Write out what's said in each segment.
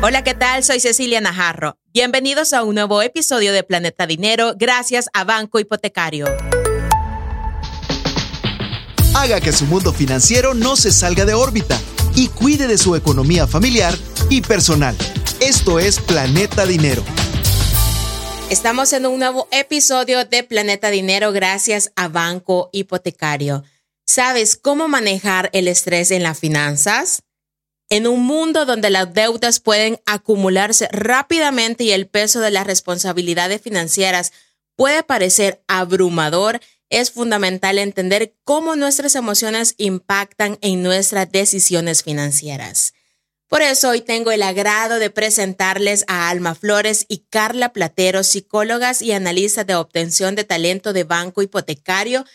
Hola, ¿qué tal? Soy Cecilia Najarro. Bienvenidos a un nuevo episodio de Planeta Dinero gracias a Banco Hipotecario. Haga que su mundo financiero no se salga de órbita y cuide de su economía familiar y personal. Esto es Planeta Dinero. Estamos en un nuevo episodio de Planeta Dinero gracias a Banco Hipotecario. ¿Sabes cómo manejar el estrés en las finanzas? En un mundo donde las deudas pueden acumularse rápidamente y el peso de las responsabilidades financieras puede parecer abrumador, es fundamental entender cómo nuestras emociones impactan en nuestras decisiones financieras. Por eso hoy tengo el agrado de presentarles a Alma Flores y Carla Platero, psicólogas y analistas de obtención de talento de Banco Hipotecario,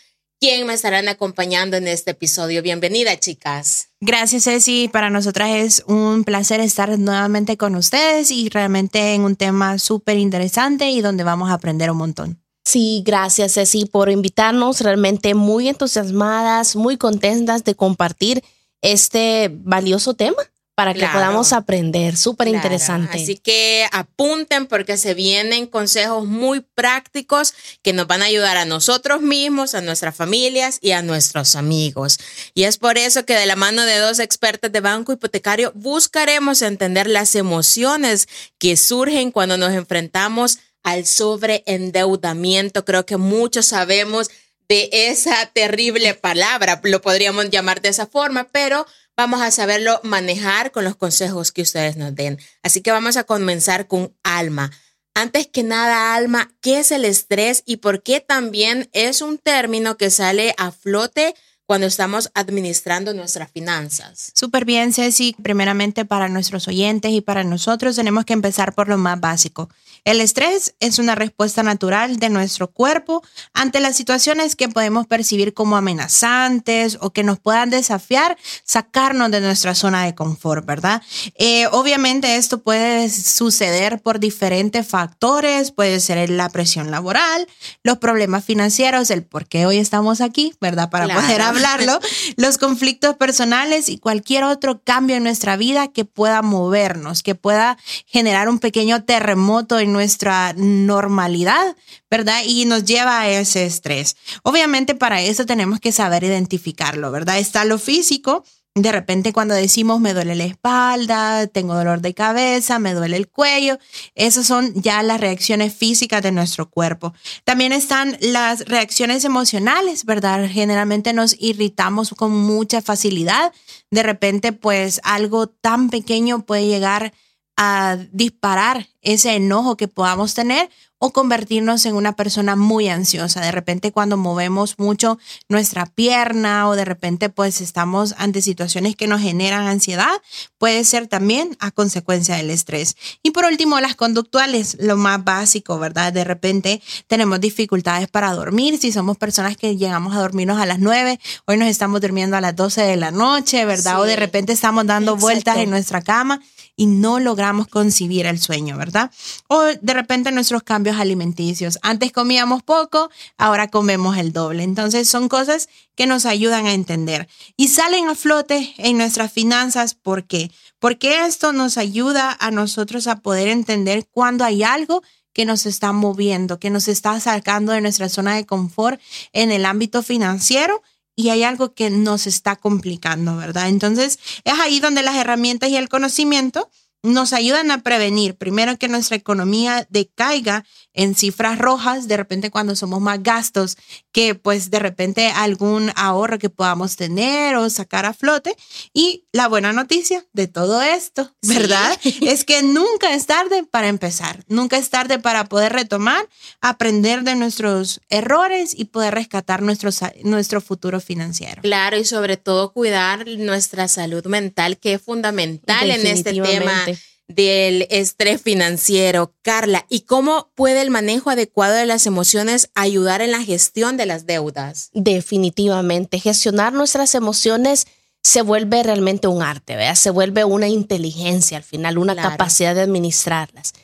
quien me estarán acompañando en este episodio. Bienvenida, chicas. Gracias, Ceci. Para nosotras es un placer estar nuevamente con ustedes y realmente en un tema súper interesante y donde vamos a aprender un montón. Sí, gracias, Ceci, por invitarnos. Realmente muy entusiasmadas, muy contentas de compartir este valioso tema para que podamos aprender. Súper interesante. Así que apunten porque se vienen consejos muy prácticos que nos van a ayudar a nosotros mismos, a nuestras familias y a nuestros amigos. Y es por eso que de la mano de dos expertas de banco hipotecario buscaremos entender las emociones que surgen cuando nos enfrentamos al sobreendeudamiento. Creo que muchos sabemos de esa terrible palabra, lo podríamos llamar de esa forma, pero vamos a saberlo manejar con los consejos que ustedes nos den. Así que vamos a comenzar con Alma. Antes que nada, Alma, ¿qué es el estrés y por qué también es un término que sale a flote cuando estamos administrando nuestras finanzas? Súper bien, Ceci. Primeramente, para nuestros oyentes y para nosotros tenemos que empezar por lo más básico. El estrés es una respuesta natural de nuestro cuerpo ante las situaciones que podemos percibir como amenazantes o que nos puedan desafiar, sacarnos de nuestra zona de confort, ¿verdad? Eh, obviamente esto puede suceder por diferentes factores, puede ser la presión laboral, los problemas financieros, el por qué hoy estamos aquí, ¿verdad? Para poder hablarlo, los conflictos personales y cualquier otro cambio en nuestra vida que pueda movernos, que pueda generar un pequeño terremoto en nuestra normalidad, ¿verdad? Y nos lleva a ese estrés. Obviamente para eso tenemos que saber identificarlo, ¿verdad? Está lo físico. De repente cuando decimos me duele la espalda, tengo dolor de cabeza, me duele el cuello, esas son ya las reacciones físicas de nuestro cuerpo. También están las reacciones emocionales, ¿verdad? Generalmente nos irritamos con mucha facilidad. De repente pues algo tan pequeño puede llegar a disparar ese enojo que podamos tener o convertirnos en una persona muy ansiosa. De repente cuando movemos mucho nuestra pierna o de repente pues estamos ante situaciones que nos generan ansiedad, puede ser también a consecuencia del estrés. Y por último, las conductuales, lo más básico, ¿verdad? De repente tenemos dificultades para dormir. Si somos personas que llegamos a dormirnos a las 9, hoy nos estamos durmiendo a las 12 de la noche, ¿verdad? o de repente estamos dando vueltas en nuestra cama y no logramos concebir el sueño, ¿verdad? O de repente nuestros cambios alimenticios. Antes comíamos poco, ahora comemos el doble. Entonces son cosas que nos ayudan a entender y salen a flote en nuestras finanzas. ¿Por qué? Porque esto nos ayuda a nosotros a poder entender cuando hay algo que nos está moviendo, que nos está sacando de nuestra zona de confort en el ámbito financiero y hay algo que nos está complicando, ¿verdad? Entonces, es ahí donde las herramientas y el conocimiento nos ayudan a prevenir, primero que nuestra economía decaiga en cifras rojas, de repente cuando somos más gastos que pues de repente algún ahorro que podamos tener o sacar a flote. Y la buena noticia de todo esto, ¿verdad? Es que nunca es tarde para empezar, nunca es tarde para poder retomar, aprender de nuestros errores y poder rescatar nuestro, nuestro futuro financiero. Claro, y sobre todo cuidar nuestra salud mental, que es fundamental en este tema del estrés financiero. Carla, ¿y cómo puede el manejo adecuado de las emociones ayudar en la gestión de las deudas? Definitivamente, gestionar nuestras emociones se vuelve realmente un arte, ¿verdad? Se vuelve una inteligencia al final, una capacidad de administrarlas.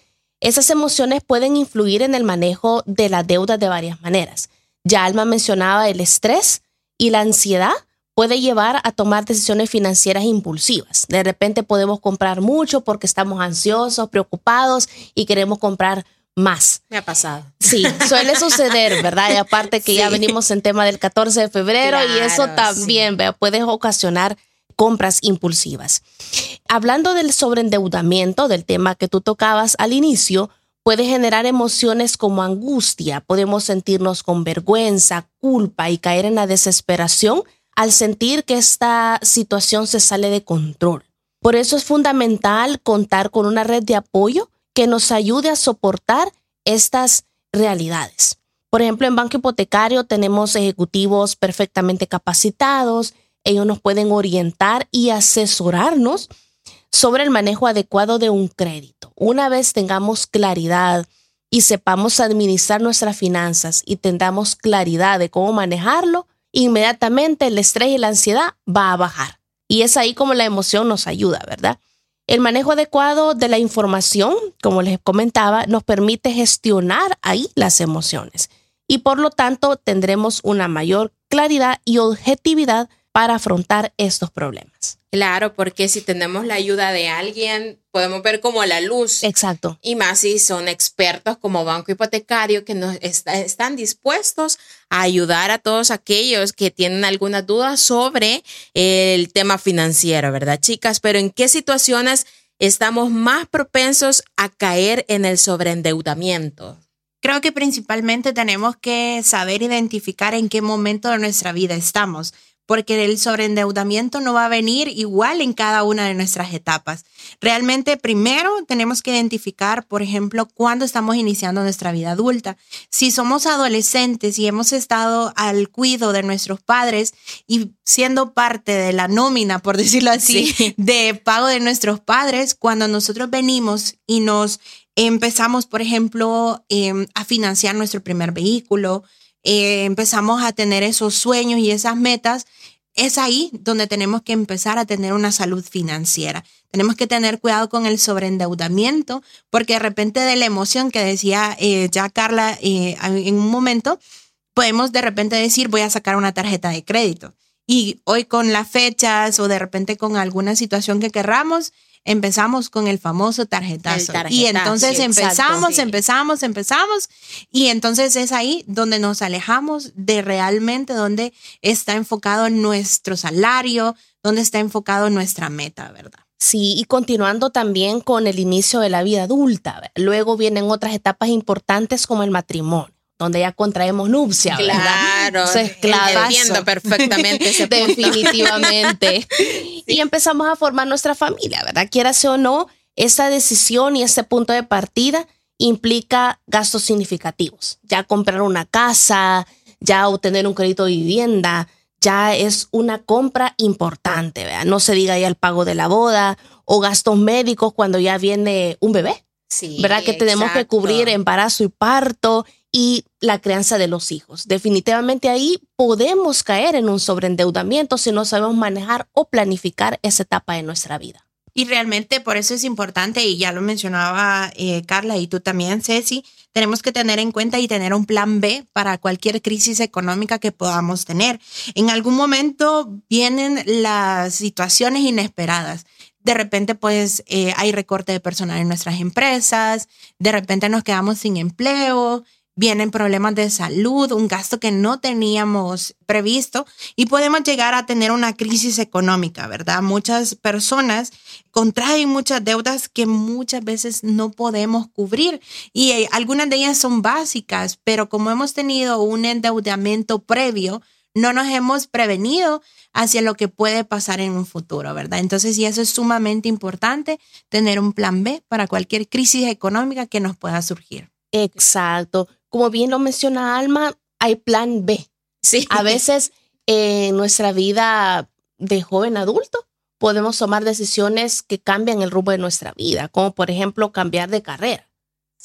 Esas emociones pueden influir en el manejo de la deuda de varias maneras. Ya Alma mencionaba el estrés y la ansiedad puede llevar a tomar decisiones financieras impulsivas. De repente podemos comprar mucho porque estamos ansiosos, preocupados y queremos comprar más. Me ha pasado. Sí, suele suceder, ¿verdad? Y aparte que ya venimos en tema del 14 de febrero y eso también puede ocasionar compras impulsivas. Hablando del sobreendeudamiento, del tema que tú tocabas al inicio, puede generar emociones como angustia, podemos sentirnos con vergüenza, culpa y caer en la desesperación al sentir que esta situación se sale de control. Por eso es fundamental contar con una red de apoyo que nos ayude a soportar estas realidades. Por ejemplo, en Banco Hipotecario tenemos ejecutivos perfectamente capacitados, ellos nos pueden orientar y asesorarnos sobre el manejo adecuado de un crédito. Una vez tengamos claridad y sepamos administrar nuestras finanzas y tengamos claridad de cómo manejarlo, inmediatamente el estrés y la ansiedad va a bajar. Y es ahí como la emoción nos ayuda, ¿verdad? El manejo adecuado de la información, como les comentaba, nos permite gestionar ahí las emociones y por lo tanto tendremos una mayor claridad y objetividad para afrontar estos problemas. Claro, porque si tenemos la ayuda de alguien, podemos ver como la luz. Exacto. Y más si son expertos como banco hipotecario que nos están dispuestos a ayudar a todos aquellos que tienen alguna duda sobre el tema financiero, ¿verdad, chicas? Pero ¿en qué situaciones estamos más propensos a caer en el sobreendeudamiento? Creo que principalmente tenemos que saber identificar en qué momento de nuestra vida estamos porque el sobreendeudamiento no va a venir igual en cada una de nuestras etapas. Realmente, primero tenemos que identificar, por ejemplo, cuándo estamos iniciando nuestra vida adulta. Si somos adolescentes y hemos estado al cuido de nuestros padres y siendo parte de la nómina, por decirlo así, de pago de nuestros padres, cuando nosotros venimos y nos empezamos, por ejemplo, em, a financiar nuestro primer vehículo, eh, empezamos a tener esos sueños y esas metas, es ahí donde tenemos que empezar a tener una salud financiera. Tenemos que tener cuidado con el sobreendeudamiento, porque de repente de la emoción que decía eh, ya Carla eh, en un momento, podemos de repente decir voy a sacar una tarjeta de crédito. Y hoy con las fechas o de repente con alguna situación que querramos, empezamos con el famoso tarjetazo. y entonces empezamos, empezamos, empezamos. Y entonces es ahí donde nos alejamos de realmente donde está enfocado nuestro salario, donde está enfocado nuestra meta, ¿verdad? Sí, y continuando también con el inicio de la vida adulta. Luego vienen otras etapas importantes como el matrimonio donde ya contraemos nupcia. Claro, entiendo perfectamente ese Definitivamente. Y empezamos a formar nuestra familia, ¿verdad? Quieras o no, esa decisión y ese punto de partida implica gastos significativos. Ya comprar una casa, ya obtener un crédito de vivienda, ya es una compra importante, ¿verdad? No se diga ya el pago de la boda o gastos médicos cuando ya viene un bebé. Sí, ¿Verdad? Que tenemos que cubrir embarazo y parto y la crianza de los hijos. Definitivamente ahí podemos caer en un sobreendeudamiento si no sabemos manejar o planificar esa etapa de nuestra vida. Y realmente por eso es importante, y ya lo mencionaba eh, Carla y tú también, Ceci, tenemos que tener en cuenta y tener un plan B para cualquier crisis económica que podamos tener. En algún momento vienen las situaciones inesperadas de repente pues eh, hay recorte de personal en nuestras empresas, de repente nos quedamos sin empleo, vienen problemas de salud, un gasto que no teníamos previsto y podemos llegar a tener una crisis económica, ¿verdad? Muchas personas contraen muchas deudas que muchas veces no podemos cubrir y eh, algunas de ellas son básicas, pero como hemos tenido un endeudamiento previo, no nos hemos prevenido hacia lo que puede pasar en un futuro, ¿verdad? Entonces, y eso es sumamente importante, tener un plan B para cualquier crisis económica que nos pueda surgir. Exacto como bien lo menciona Alma, hay plan B. Sí. A veces en nuestra vida de joven adulto podemos tomar decisiones que cambian el rumbo de nuestra vida, como por ejemplo cambiar de carrera.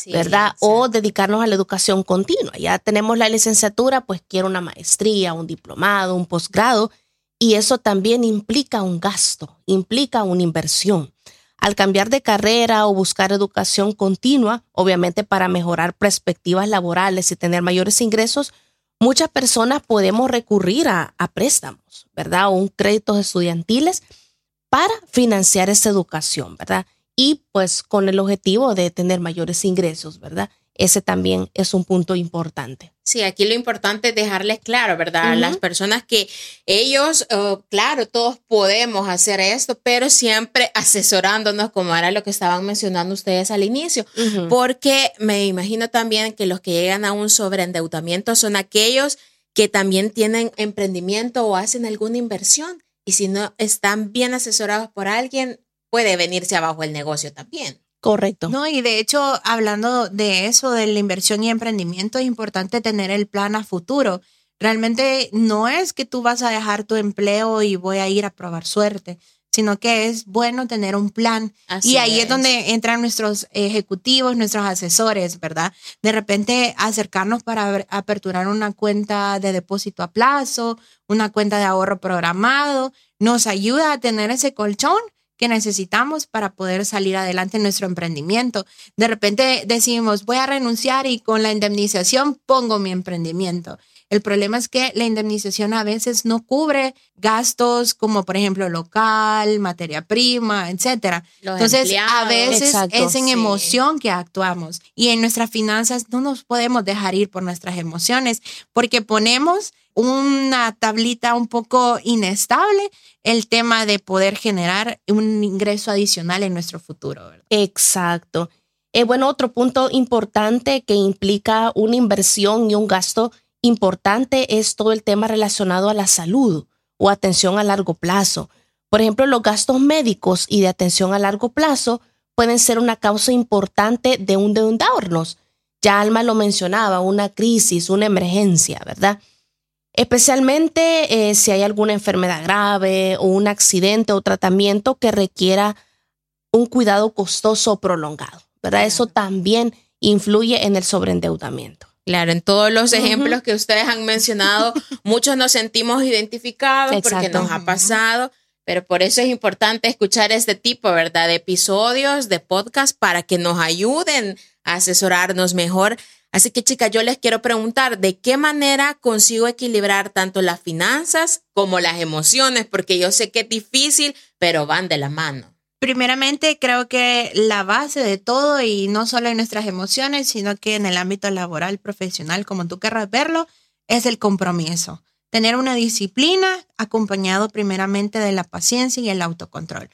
¿Verdad? O dedicarnos a la educación continua. Ya tenemos la licenciatura, pues quiero una maestría, un diplomado, un posgrado, y eso también implica un gasto, implica una inversión al cambiar de carrera o buscar educación continua, obviamente para mejorar perspectivas laborales y tener mayores ingresos, muchas personas podemos recurrir a, a préstamos, ¿verdad? O un créditos estudiantiles para financiar esa educación, ¿verdad? Y pues con el objetivo de tener mayores ingresos, ¿verdad? Ese también es un punto importante. Sí, aquí lo importante es dejarles claro, ¿verdad? Las personas que ellos, oh, claro, todos podemos hacer esto, pero siempre asesorándonos, como era lo que estaban mencionando ustedes al inicio, porque me imagino también que los que llegan a un sobreendeudamiento son aquellos que también tienen emprendimiento o hacen alguna inversión. Y si no están bien asesorados por alguien, puede venirse abajo el negocio también. Correcto. No, y de hecho, hablando de eso, de la inversión y emprendimiento, es importante tener el plan a futuro. Realmente no es que tú vas a dejar tu empleo y voy a ir a probar suerte, sino que es bueno tener un plan. y ahí es. donde entran nuestros ejecutivos, nuestros asesores, ¿verdad? De repente acercarnos para aperturar una cuenta de depósito a plazo, una cuenta de ahorro programado, nos ayuda a tener ese colchón que necesitamos para poder salir adelante en nuestro emprendimiento. De repente decimos, voy a renunciar y con la indemnización pongo mi emprendimiento. El problema es que la indemnización a veces no cubre gastos como por ejemplo local, materia prima, etcétera. Entonces, a veces es en emoción que actuamos y en nuestras finanzas no nos podemos dejar ir por nuestras emociones porque ponemos una tablita un poco inestable el tema de poder generar un ingreso adicional en nuestro futuro. Exacto. Eh, bueno, otro punto importante que implica una inversión y un gasto importante es todo el tema relacionado a la salud o atención a largo plazo. Por ejemplo, los gastos médicos y de atención a largo plazo pueden ser una causa importante de un endeudarnos. Ya Alma lo mencionaba, una crisis, una emergencia, ¿verdad? Especialmente eh, si hay alguna enfermedad grave o un accidente o tratamiento que requiera un cuidado costoso o prolongado, ¿verdad? Eso también influye en el sobreendeudamiento. Claro, en todos los ejemplos que ustedes han mencionado, muchos nos sentimos identificados porque nos ha pasado, pero por eso es importante escuchar este tipo, ¿verdad? De episodios, de podcast, para que nos ayuden a asesorarnos mejor. Así que chicas, yo les quiero preguntar, ¿de qué manera consigo equilibrar tanto las finanzas como las emociones? Porque yo sé que es difícil, pero van de la mano. Primeramente, creo que la base de todo, y no solo en nuestras emociones, sino que en el ámbito laboral, profesional, como tú querrás verlo, es el compromiso. Tener una disciplina acompañado primeramente de la paciencia y el autocontrol.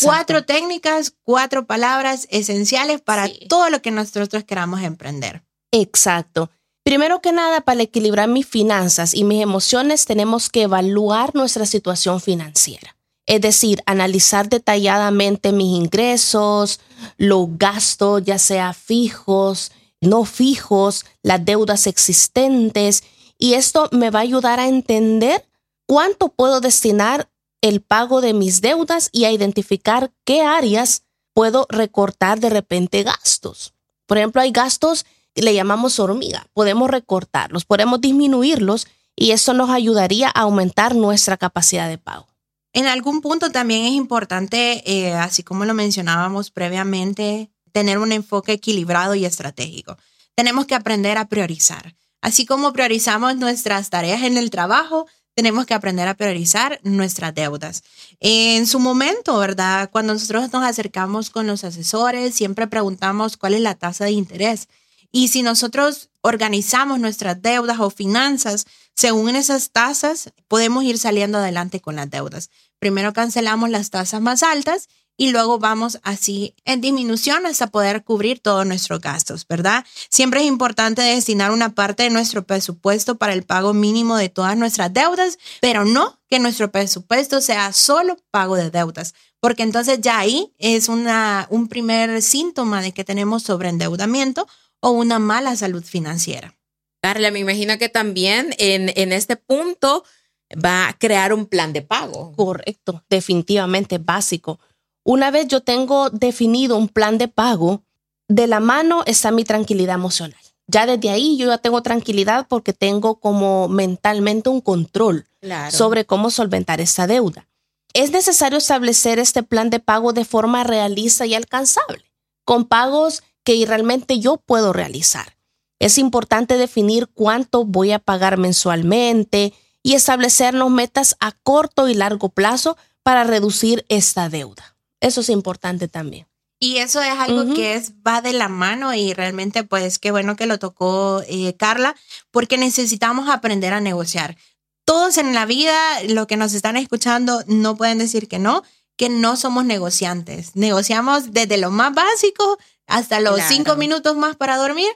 Cuatro técnicas, cuatro palabras esenciales para todo lo que nosotros queramos emprender. Exacto. Primero que nada, para equilibrar mis finanzas y mis emociones, tenemos que evaluar nuestra situación financiera. Es decir, analizar detalladamente mis ingresos, los gastos, ya sea fijos, no fijos, las deudas existentes. Y esto me va a ayudar a entender cuánto puedo destinar el pago de mis deudas y a identificar qué áreas puedo recortar de repente gastos. Por ejemplo, hay gastos que le llamamos hormiga. Podemos recortarlos, podemos disminuirlos y eso nos ayudaría a aumentar nuestra capacidad de pago. En algún punto también es importante, eh, así como lo mencionábamos previamente, tener un enfoque equilibrado y estratégico. Tenemos que aprender a priorizar. Así como priorizamos nuestras tareas en el trabajo, tenemos que aprender a priorizar nuestras deudas. En su momento, ¿verdad? Cuando nosotros nos acercamos con los asesores, siempre preguntamos cuál es la tasa de interés. Y si nosotros organizamos nuestras deudas o finanzas según esas tasas, podemos ir saliendo adelante con las deudas. Primero cancelamos las tasas más altas y luego vamos así en disminución hasta poder cubrir todos nuestros gastos, ¿verdad? Siempre es importante destinar una parte de nuestro presupuesto para el pago mínimo de todas nuestras deudas, pero no que nuestro presupuesto sea solo pago de deudas, porque entonces ya ahí es una, un primer síntoma de que tenemos sobreendeudamiento o una mala salud financiera. Carla, me imagino que también en, en este punto va a crear un plan de pago. Correcto, definitivamente básico. Una vez yo tengo definido un plan de pago, de la mano está mi tranquilidad emocional. Ya desde ahí yo ya tengo tranquilidad porque tengo como mentalmente un control sobre cómo solventar esta deuda. Es necesario establecer este plan de pago de forma realista y alcanzable, con pagos que realmente yo puedo realizar. Es importante definir cuánto voy a pagar mensualmente y establecernos metas a corto y largo plazo para reducir esta deuda. Eso es importante también. Y eso es algo que es, va de la mano y realmente pues qué bueno que lo tocó eh, Carla, porque necesitamos aprender a negociar. Todos en la vida, lo que nos están escuchando, no pueden decir que no, que no somos negociantes. Negociamos desde lo más básico hasta los cinco minutos más para dormir.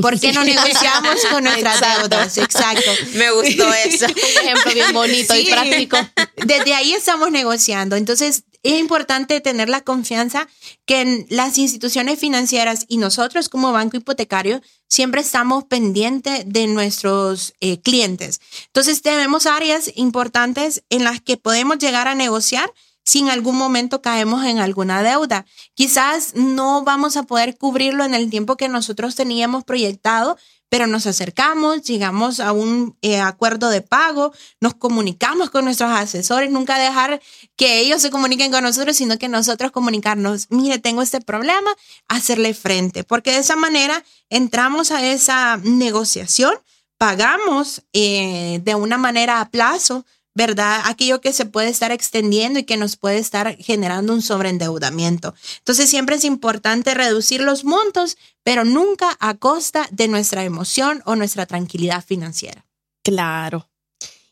¿Por qué no negociamos con nuestras deudas? Exacto. Me gustó eso. Un ejemplo bien bonito y práctico. Desde ahí estamos negociando. Entonces, es importante tener la confianza que las instituciones financieras y nosotros como banco hipotecario siempre estamos pendientes de nuestros eh, clientes. Entonces tenemos áreas importantes en las que podemos llegar a negociar si en algún momento caemos en alguna deuda. Quizás no vamos a poder cubrirlo en el tiempo que nosotros teníamos proyectado, pero nos acercamos, llegamos a un eh, acuerdo de pago, nos comunicamos con nuestros asesores, nunca dejar que ellos se comuniquen con nosotros, sino que nosotros comunicarnos, mire, tengo este problema, hacerle frente, porque de esa manera entramos a esa negociación, pagamos eh, de una manera a plazo ¿verdad? Aquello que se puede estar extendiendo y que nos puede estar generando un sobreendeudamiento. Entonces siempre es importante reducir los montos, pero nunca a costa de nuestra emoción o nuestra tranquilidad financiera. Claro.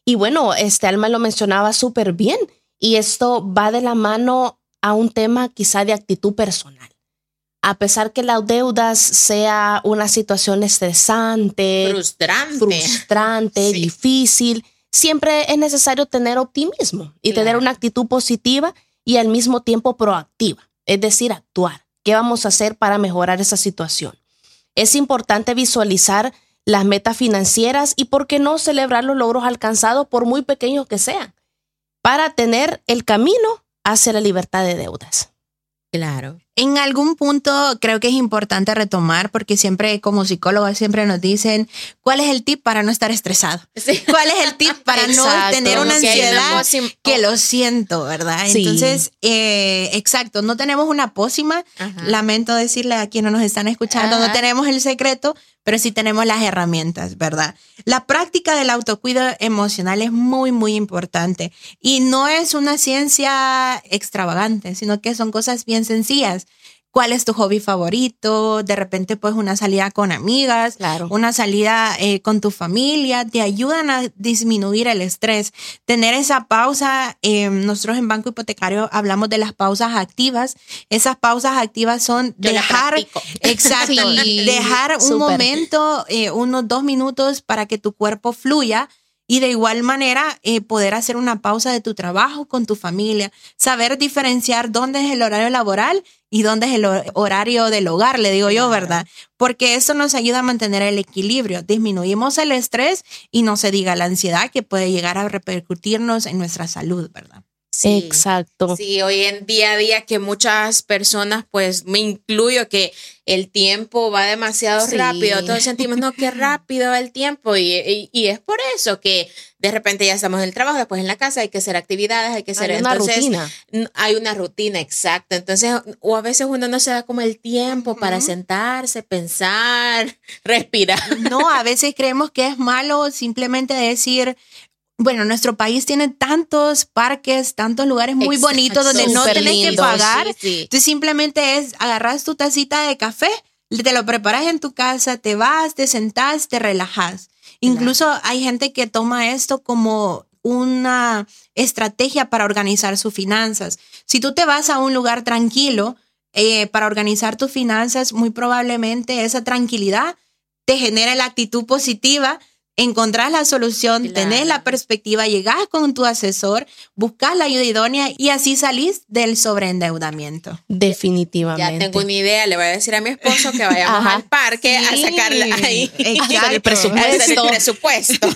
Y bueno, este Alma lo mencionaba súper bien y esto va de la mano a un tema quizá de actitud personal. A pesar que las deudas sea una situación estresante, frustrante, frustrante difícil, siempre es necesario tener optimismo y tener una actitud positiva y al mismo tiempo proactiva, es decir, actuar. ¿Qué vamos a hacer para mejorar esa situación? Es importante visualizar las metas financieras y, ¿por qué no celebrar los logros alcanzados por muy pequeños que sean? Para tener el camino hacia la libertad de deudas. Claro. En algún punto creo que es importante retomar porque siempre como psicólogos siempre nos dicen cuál es el tip para no estar estresado. ¿Cuál es el tip para no tener una ansiedad que lo siento, verdad? Entonces, eh, exacto, no tenemos una pócima. Lamento decirle a quienes nos están escuchando, no tenemos el secreto, pero sí tenemos las herramientas, ¿verdad? La práctica del autocuidado emocional es muy, muy importante y no es una ciencia extravagante, sino que son cosas bien sencillas cuál es tu hobby favorito, de repente pues una salida con amigas, una salida eh, con tu familia, te ayudan a disminuir el estrés. Tener esa pausa, eh, nosotros en Banco Hipotecario hablamos de las pausas activas. Esas pausas activas son dejar, exacto, dejar un momento, eh, unos dos minutos para que tu cuerpo fluya y de igual manera, eh, poder hacer una pausa de tu trabajo con tu familia, saber diferenciar dónde es el horario laboral y dónde es el horario del hogar, le digo yo, ¿verdad? Porque eso nos ayuda a mantener el equilibrio. Disminuimos el estrés y no se diga la ansiedad que puede llegar a repercutirnos en nuestra salud, ¿verdad? Exacto. Sí, hoy en día a día que muchas personas, pues me incluyo, que el tiempo va demasiado rápido, todos sentimos, no, qué rápido va el tiempo y, es por eso que de repente ya estamos en el trabajo, después en la casa, hay que hacer actividades, hay que hacer... Hay una rutina. Hay una rutina, exacto. Entonces, o a veces uno no se da como el tiempo para sentarse, pensar, respirar. No, a veces creemos que es malo simplemente decir, bueno, nuestro país tiene tantos parques, tantos lugares muy bonitos donde no tienes que pagar. Entonces simplemente es agarras tu tacita de café, te lo preparas en tu casa, te vas, te sentás, te relajas. Incluso hay gente que toma esto como una estrategia para organizar sus finanzas. Si tú te vas a un lugar tranquilo eh, para organizar tus finanzas, muy probablemente esa tranquilidad te genera la actitud positiva encontrás la solución, tenés la perspectiva, llegás con tu asesor, buscas la ayuda idónea y así salís del sobreendeudamiento. Definitivamente. Ya tengo una idea, le voy a decir a mi esposo que vayamos al parque a sacarle ahí el presupuesto. El presupuesto.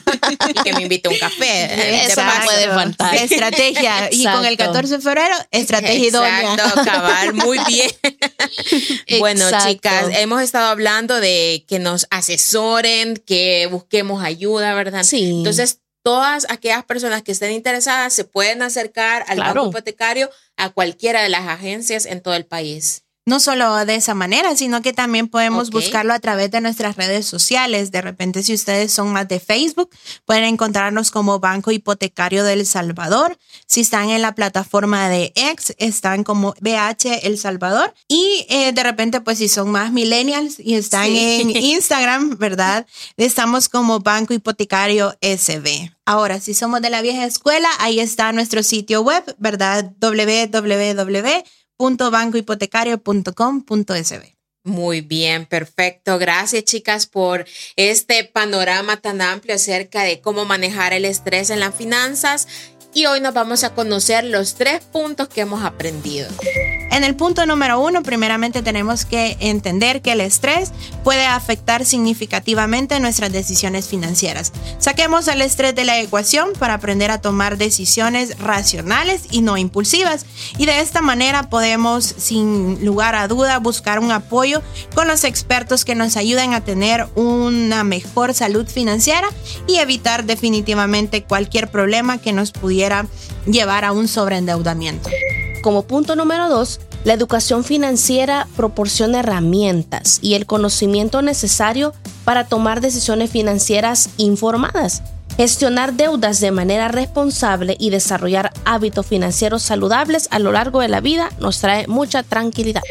y que me invite un café. Eso no puede faltar. Estrategia. Y con el 14 de febrero, estrategia idónea. Exacto, cabal, muy bien. bueno, chicas, hemos estado hablando de que nos asesoren, que busquemos ayuda, ¿verdad? Sí. Entonces, todas aquellas personas que estén interesadas se pueden acercar al banco hipotecario a cualquiera de las agencias en todo el país. No solo de esa manera, sino que también podemos buscarlo a través de nuestras redes sociales. De repente, si ustedes son más de Facebook, pueden encontrarnos como Banco Hipotecario del Salvador. Si están en la plataforma de X, están como BH El Salvador. Y eh, de repente, pues si son más millennials y están en Instagram, ¿verdad? Estamos como Banco Hipotecario SB. Ahora, si somos de la vieja escuela, ahí está nuestro sitio web, ¿verdad? www www.bancohipotecario.com.sb. Muy bien, perfecto. Gracias chicas por este panorama tan amplio acerca de cómo manejar el estrés en las finanzas y hoy nos vamos a conocer los tres puntos que hemos aprendido. En el punto número uno, primeramente tenemos que entender que el estrés puede afectar significativamente nuestras decisiones financieras. Saquemos el estrés de la ecuación para aprender a tomar decisiones racionales y no impulsivas. Y de esta manera podemos, sin lugar a duda, buscar un apoyo con los expertos que nos ayuden a tener una mejor salud financiera y evitar definitivamente cualquier problema que nos pudiera llevar a un sobreendeudamiento. Como punto número dos, la educación financiera proporciona herramientas y el conocimiento necesario para tomar decisiones financieras informadas, gestionar deudas de manera responsable y desarrollar hábitos financieros saludables a lo largo de la vida nos trae mucha tranquilidad.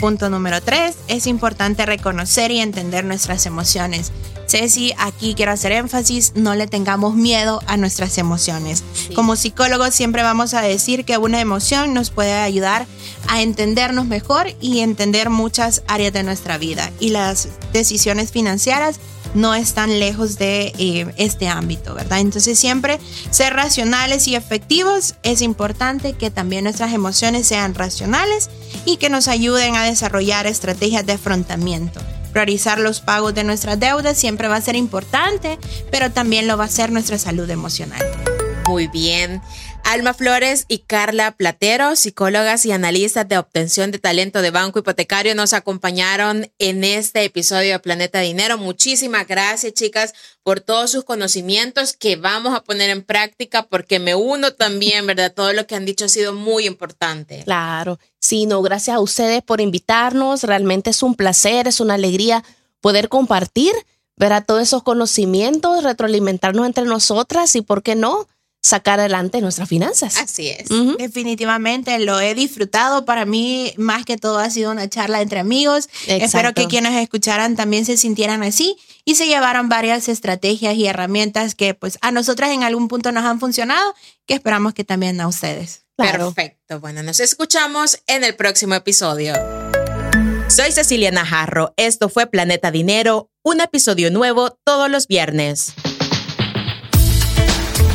Punto número tres, es importante reconocer y entender nuestras emociones. Ceci, aquí quiero hacer énfasis, no le tengamos miedo a nuestras emociones. Como psicólogos siempre vamos a decir que una emoción nos puede ayudar a entendernos mejor y entender muchas áreas de nuestra vida. Y las decisiones financieras no están lejos de eh, este ámbito, ¿verdad? Entonces siempre ser racionales y efectivos es importante que también nuestras emociones sean racionales y que nos ayuden a desarrollar estrategias de afrontamiento. Priorizar los pagos de nuestras deudas siempre va a ser importante, pero también lo va a ser nuestra salud emocional. Muy bien. Alma Flores y Carla Platero, psicólogas y analistas de obtención de talento de Banco Hipotecario, nos acompañaron en este episodio de Planeta Dinero. Muchísimas gracias, chicas, por todos sus conocimientos que vamos a poner en práctica porque me uno también, ¿verdad? Todo lo que han dicho ha sido muy importante. Claro, sí, no, gracias a ustedes por invitarnos. Realmente es un placer, es una alegría poder compartir, ¿verdad? Todos esos conocimientos, retroalimentarnos entre nosotras y, ¿por qué no? Sacar adelante nuestras finanzas. Así es. Definitivamente lo he disfrutado. Para mí, más que todo, ha sido una charla entre amigos. Espero que quienes escucharan también se sintieran así y se llevaran varias estrategias y herramientas que pues a nosotras en algún punto nos han funcionado, que esperamos que también a ustedes. Perfecto. Bueno, nos escuchamos en el próximo episodio. Soy Cecilia Najarro. Esto fue Planeta Dinero, un episodio nuevo todos los viernes.